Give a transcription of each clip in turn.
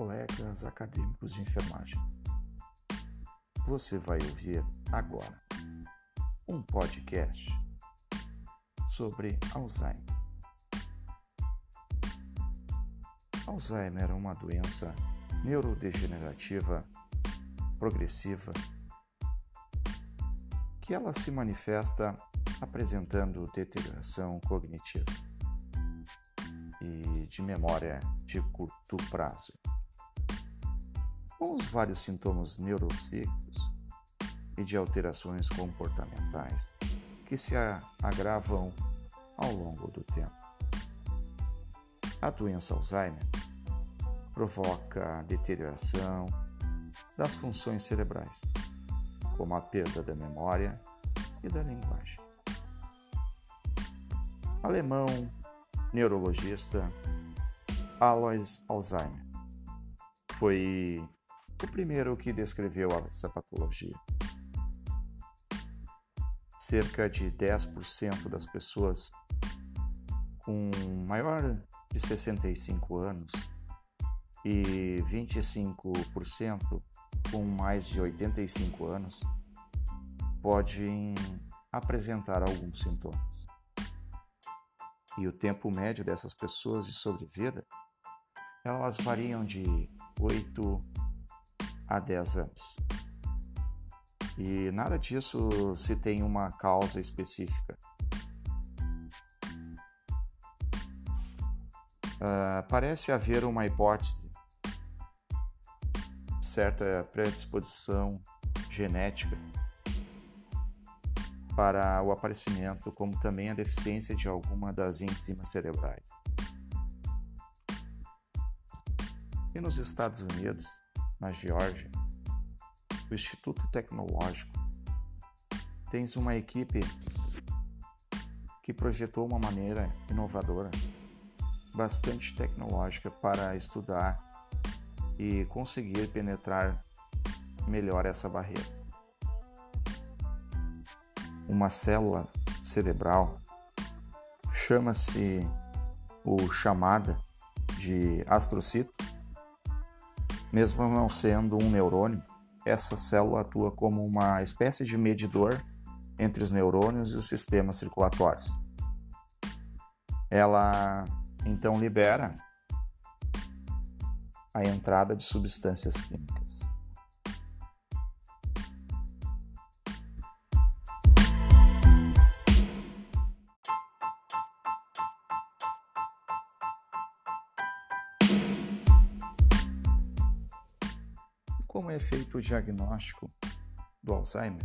colegas acadêmicos de enfermagem. Você vai ouvir agora um podcast sobre Alzheimer. Alzheimer é uma doença neurodegenerativa progressiva que ela se manifesta apresentando deterioração cognitiva e de memória de curto prazo. Com os vários sintomas neuropsíquicos e de alterações comportamentais que se agravam ao longo do tempo. A doença Alzheimer provoca deterioração das funções cerebrais, como a perda da memória e da linguagem. Alemão neurologista Alois Alzheimer foi o primeiro que descreveu essa patologia. Cerca de 10% das pessoas com maior de 65 anos e 25% com mais de 85 anos podem apresentar alguns sintomas. E o tempo médio dessas pessoas de sobrevida, elas variam de 8 a 10 anos. E nada disso se tem uma causa específica. Uh, parece haver uma hipótese, certa predisposição genética para o aparecimento, como também a deficiência de alguma das enzimas cerebrais. E nos Estados Unidos, na Geórgia, o Instituto Tecnológico tem uma equipe que projetou uma maneira inovadora, bastante tecnológica para estudar e conseguir penetrar melhor essa barreira uma célula cerebral, chama-se o chamada de astrocito. Mesmo não sendo um neurônio, essa célula atua como uma espécie de medidor entre os neurônios e os sistemas circulatórios. Ela então libera a entrada de substâncias químicas. Feito o diagnóstico do Alzheimer?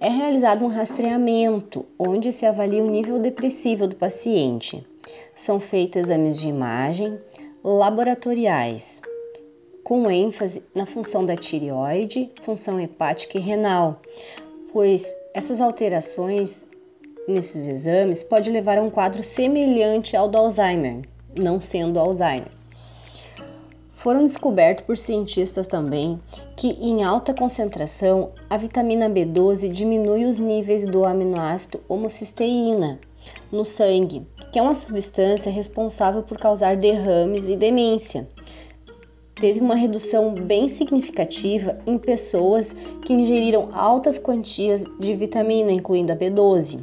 É realizado um rastreamento, onde se avalia o nível depressivo do paciente. São feitos exames de imagem laboratoriais, com ênfase na função da tireoide, função hepática e renal, pois essas alterações nesses exames pode levar a um quadro semelhante ao do Alzheimer, não sendo Alzheimer. Foram descobertos por cientistas também que, em alta concentração, a vitamina B12 diminui os níveis do aminoácido homocisteína no sangue, que é uma substância responsável por causar derrames e demência. Teve uma redução bem significativa em pessoas que ingeriram altas quantias de vitamina, incluindo a B12.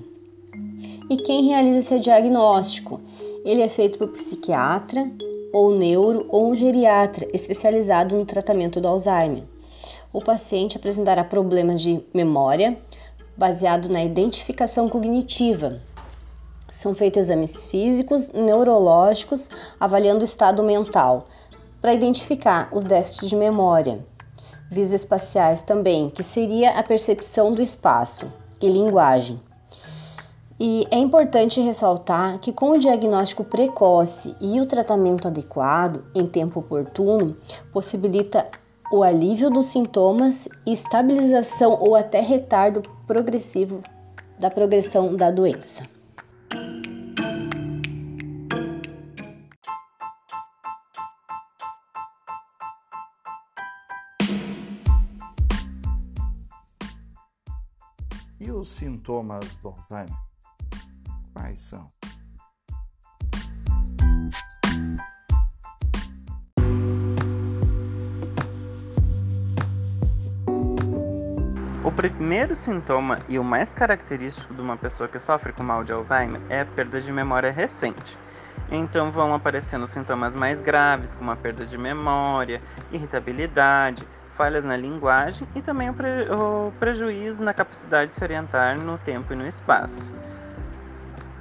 E quem realiza esse diagnóstico? Ele é feito por psiquiatra ou neuro ou um geriatra especializado no tratamento do Alzheimer. O paciente apresentará problemas de memória baseado na identificação cognitiva. São feitos exames físicos, neurológicos, avaliando o estado mental, para identificar os déficits de memória. Visoespaciais também, que seria a percepção do espaço, e linguagem. E é importante ressaltar que com o diagnóstico precoce e o tratamento adequado em tempo oportuno, possibilita o alívio dos sintomas e estabilização ou até retardo progressivo da progressão da doença. E os sintomas do Alzheimer? pais são. O primeiro sintoma e o mais característico de uma pessoa que sofre com mal de Alzheimer é a perda de memória recente. Então vão aparecendo sintomas mais graves, como a perda de memória, irritabilidade, falhas na linguagem e também o, pre... o prejuízo na capacidade de se orientar no tempo e no espaço.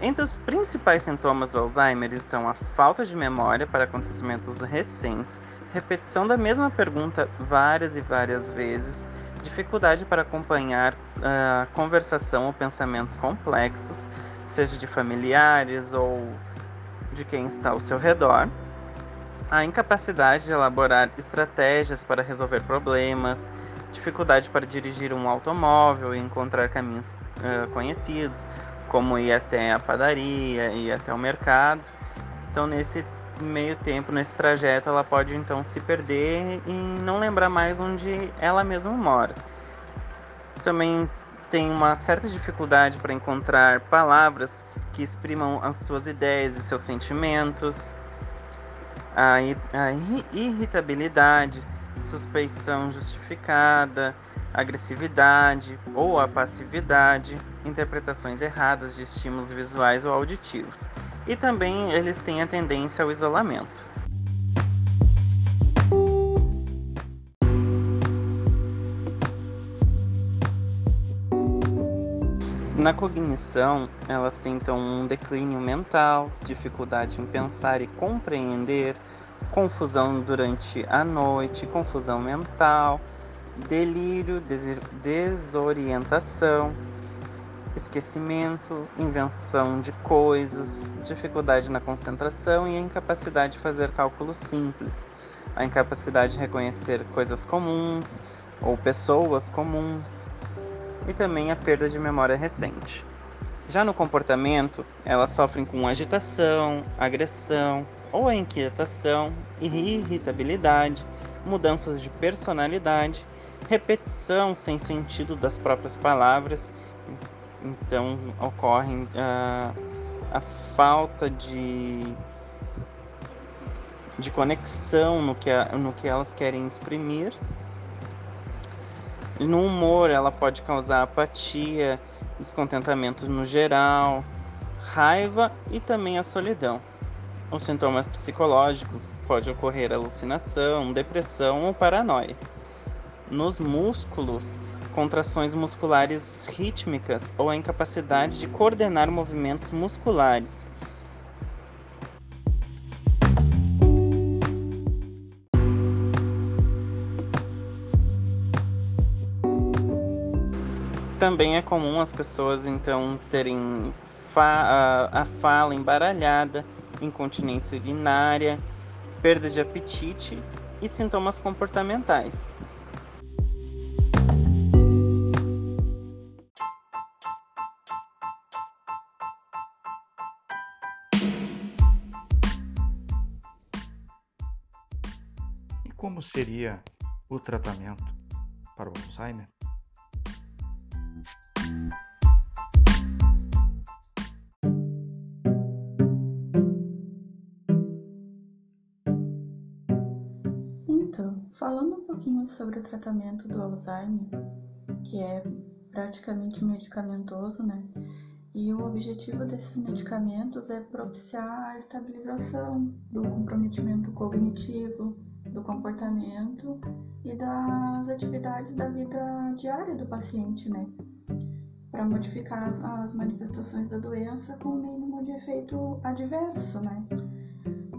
Entre os principais sintomas do Alzheimer estão a falta de memória para acontecimentos recentes, repetição da mesma pergunta várias e várias vezes, dificuldade para acompanhar a uh, conversação ou pensamentos complexos, seja de familiares ou de quem está ao seu redor, a incapacidade de elaborar estratégias para resolver problemas, dificuldade para dirigir um automóvel e encontrar caminhos uh, conhecidos, como ir até a padaria, ir até o mercado. Então, nesse meio tempo, nesse trajeto, ela pode então se perder e não lembrar mais onde ela mesma mora. Também tem uma certa dificuldade para encontrar palavras que exprimam as suas ideias e seus sentimentos. A, a irritabilidade, suspeição justificada, agressividade ou a passividade, interpretações erradas de estímulos visuais ou auditivos. E também eles têm a tendência ao isolamento. Na cognição, elas tentam um declínio mental, dificuldade em pensar e compreender, confusão durante a noite, confusão mental, delírio, desorientação, esquecimento, invenção de coisas, dificuldade na concentração e a incapacidade de fazer cálculos simples, a incapacidade de reconhecer coisas comuns ou pessoas comuns e também a perda de memória recente. Já no comportamento, elas sofrem com agitação, agressão ou inquietação, irritabilidade, mudanças de personalidade repetição sem sentido das próprias palavras, então ocorre uh, a falta de, de conexão no que, a, no que elas querem exprimir. No humor, ela pode causar apatia, descontentamento no geral, raiva e também a solidão. Os sintomas psicológicos pode ocorrer alucinação, depressão ou paranoia nos músculos, contrações musculares rítmicas ou a incapacidade de coordenar movimentos musculares. Também é comum as pessoas então terem fa a fala embaralhada, incontinência urinária, perda de apetite e sintomas comportamentais. Seria o tratamento para o Alzheimer? Então, falando um pouquinho sobre o tratamento do Alzheimer, que é praticamente medicamentoso, né? E o objetivo desses medicamentos é propiciar a estabilização do comprometimento cognitivo, do comportamento e das atividades da vida diária do paciente, né? Para modificar as, as, manifestações da doença com o mínimo de efeito adverso, né?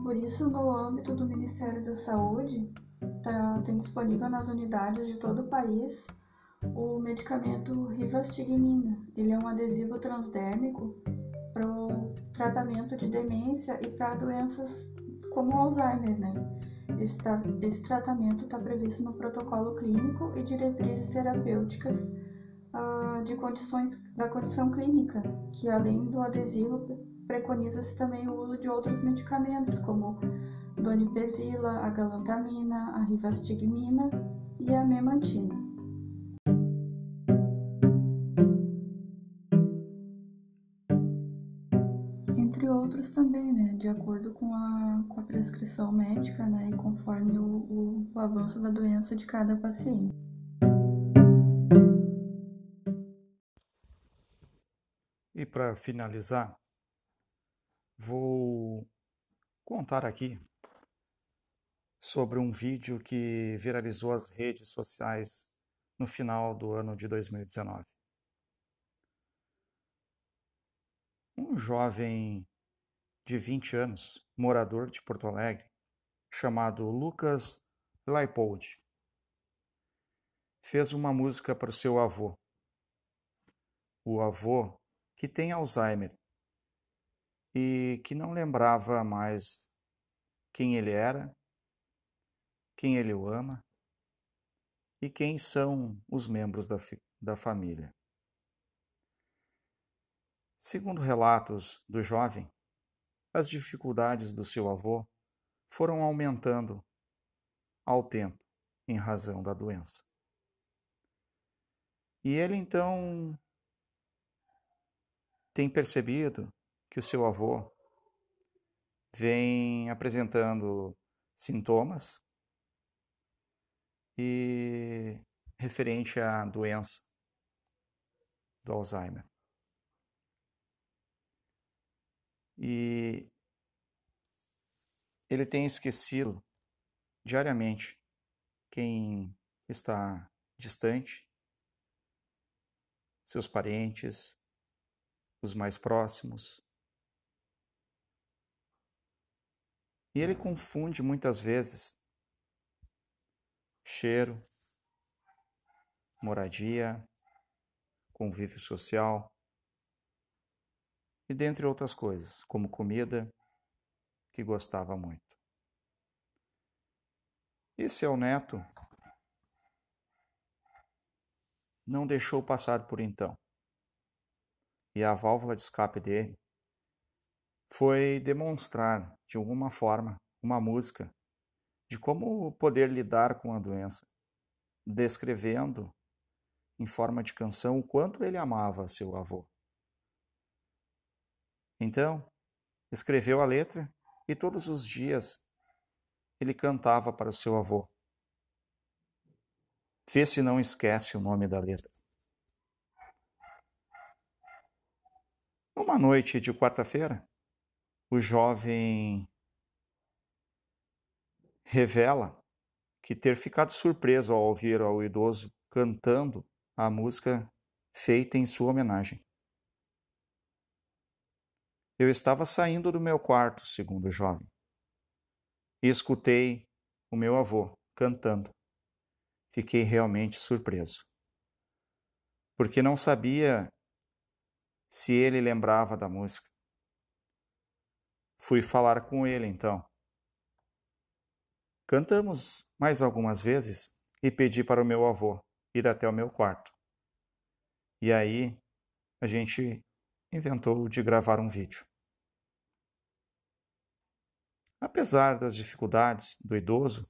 Por isso, no âmbito do Ministério da Saúde, tá, tem disponível nas unidades de todo o país o medicamento Rivastigmina. Ele é um adesivo transdérmico para o tratamento de demência e para doenças como Alzheimer, né? Esse, esse tratamento está previsto no protocolo clínico e diretrizes terapêuticas uh, de condições da condição clínica, que além do adesivo preconiza-se também o uso de outros medicamentos como donipezila, a galantamina, a rivastigmina e a memantina. outros também, né? De acordo com a, com a prescrição médica, né? E conforme o, o, o avanço da doença de cada paciente. E para finalizar, vou contar aqui sobre um vídeo que viralizou as redes sociais no final do ano de 2019. Um jovem de 20 anos, morador de Porto Alegre, chamado Lucas Leipold, fez uma música para o seu avô. O avô que tem Alzheimer e que não lembrava mais quem ele era, quem ele o ama e quem são os membros da, da família. Segundo relatos do jovem, as dificuldades do seu avô foram aumentando ao tempo em razão da doença. E ele então tem percebido que o seu avô vem apresentando sintomas e referente à doença do Alzheimer. E ele tem esquecido diariamente quem está distante, seus parentes, os mais próximos. E ele confunde muitas vezes cheiro, moradia, convívio social e dentre outras coisas, como comida, que gostava muito. E seu neto não deixou passar por então. E a válvula de escape dele foi demonstrar, de alguma forma, uma música de como poder lidar com a doença, descrevendo em forma de canção o quanto ele amava seu avô. Então, escreveu a letra e todos os dias ele cantava para o seu avô. Vê se não esquece o nome da letra. Uma noite de quarta-feira, o jovem revela que ter ficado surpreso ao ouvir ao idoso cantando a música feita em sua homenagem. Eu estava saindo do meu quarto, segundo o jovem, e escutei o meu avô cantando. Fiquei realmente surpreso, porque não sabia se ele lembrava da música. Fui falar com ele então. Cantamos mais algumas vezes e pedi para o meu avô ir até o meu quarto. E aí a gente inventou de gravar um vídeo. Apesar das dificuldades do idoso,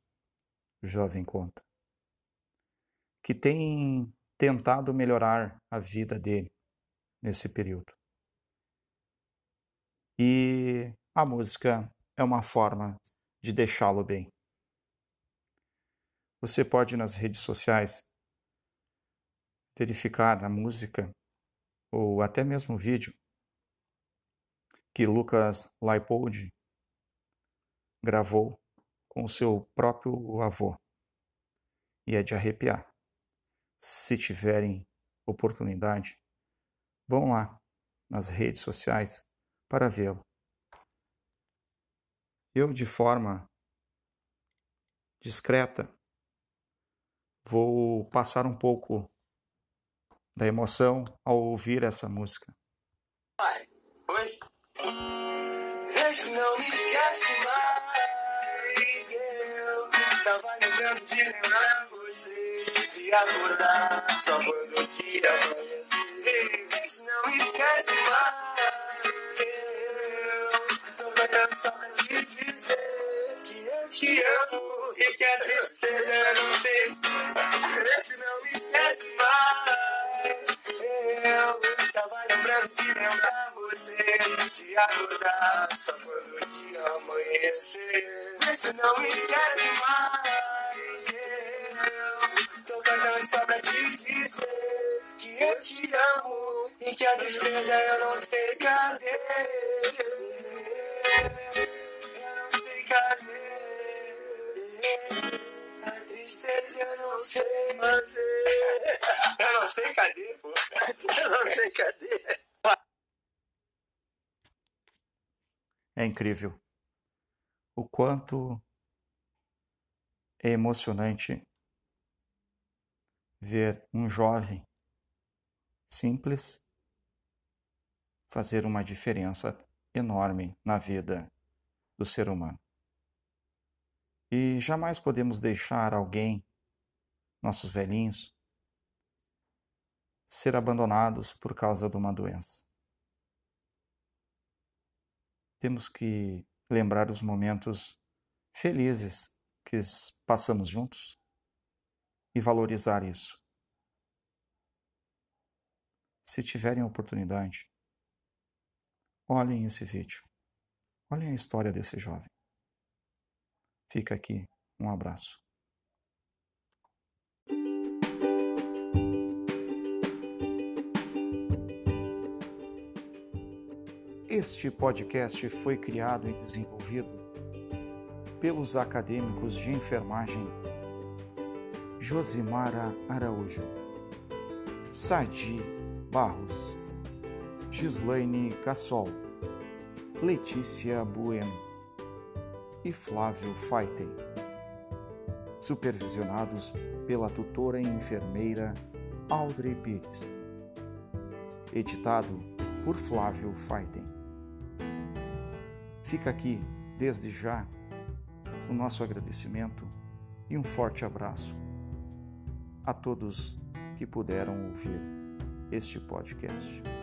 o jovem conta, que tem tentado melhorar a vida dele nesse período. E a música é uma forma de deixá-lo bem. Você pode nas redes sociais verificar a música ou até mesmo o vídeo que Lucas Laipold gravou com o seu próprio avô. E é de arrepiar. Se tiverem oportunidade, vão lá nas redes sociais para vê-lo. Eu, de forma discreta, vou passar um pouco da emoção ao ouvir essa música. Pai, oi? Vê se não me esquece mais. Tava lembrando de lembrar você, de acordar só quando o dia amanhecer. Se não esquece mais. Eu tô cantando só pra te dizer que eu te amo e que a tristeza não tem Vê se não esquece mais. Eu tava lembrando de lembrar você, de acordar só quando o dia amanhecer. Vê se não esquece mais. Tristeza eu não sei cadê. Eu não sei cadê. A tristeza eu não sei fazer. Eu não sei cadê, pô. Eu não sei cadê. É incrível o quanto é emocionante ver um jovem simples fazer uma diferença enorme na vida do ser humano. E jamais podemos deixar alguém, nossos velhinhos, ser abandonados por causa de uma doença. Temos que lembrar os momentos felizes que passamos juntos e valorizar isso. Se tiverem oportunidade, olhem esse vídeo. Olhem a história desse jovem. Fica aqui um abraço. Este podcast foi criado e desenvolvido pelos acadêmicos de enfermagem Josimara Araújo, Sadi Barros, Gislaine Cassol, Letícia Bueno e Flávio Faiten, supervisionados pela tutora e enfermeira Audrey Pires. Editado por Flávio Faiten. Fica aqui, desde já, o nosso agradecimento e um forte abraço a todos que puderam ouvir este podcast.